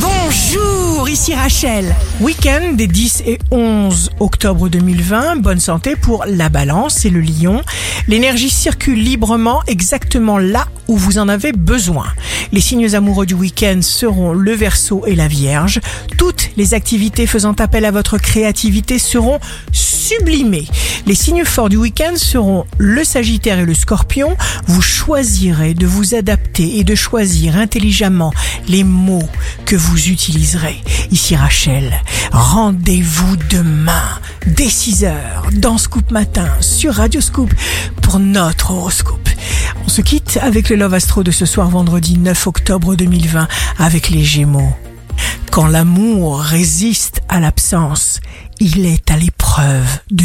Bonjour, ici Rachel. Week-end des 10 et 11 octobre 2020. Bonne santé pour la balance et le lion. L'énergie circule librement exactement là où vous en avez besoin. Les signes amoureux du week-end seront le verso et la vierge. Toutes les activités faisant appel à votre créativité seront sublimées. Les signes forts du week-end seront le sagittaire et le scorpion. Vous choisirez de vous adapter et de choisir intelligemment les mots que vous utiliserez. Ici Rachel, rendez-vous demain dès 6h dans Scoop Matin sur Radio Scoop pour notre horoscope. On se quitte avec le Love Astro de ce soir vendredi 9 octobre 2020 avec les Gémeaux. Quand l'amour résiste à l'absence, il est à l'épreuve de.